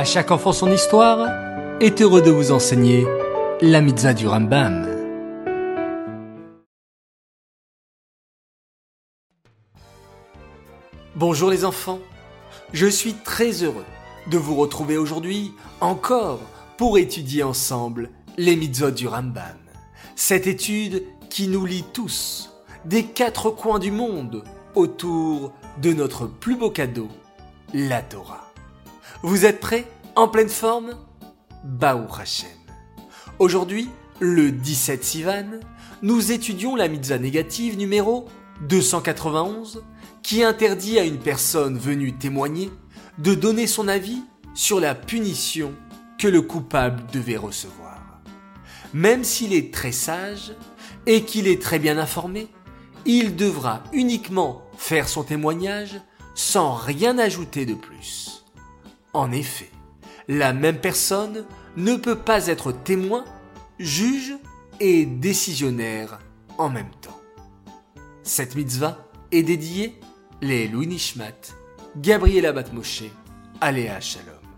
À chaque enfant son histoire est heureux de vous enseigner la mitzvah du Rambam. Bonjour les enfants, je suis très heureux de vous retrouver aujourd'hui encore pour étudier ensemble les mitzvot du Rambam. Cette étude qui nous lie tous des quatre coins du monde autour de notre plus beau cadeau, la Torah. Vous êtes prêts? En pleine forme? Baou Hashem. Aujourd'hui, le 17 Sivan, nous étudions la mitzvah négative numéro 291 qui interdit à une personne venue témoigner de donner son avis sur la punition que le coupable devait recevoir. Même s'il est très sage et qu'il est très bien informé, il devra uniquement faire son témoignage sans rien ajouter de plus. En effet, la même personne ne peut pas être témoin, juge et décisionnaire en même temps. Cette mitzvah est dédiée les Louis Nishmat, Gabriela Batmoshe, Aléa Shalom.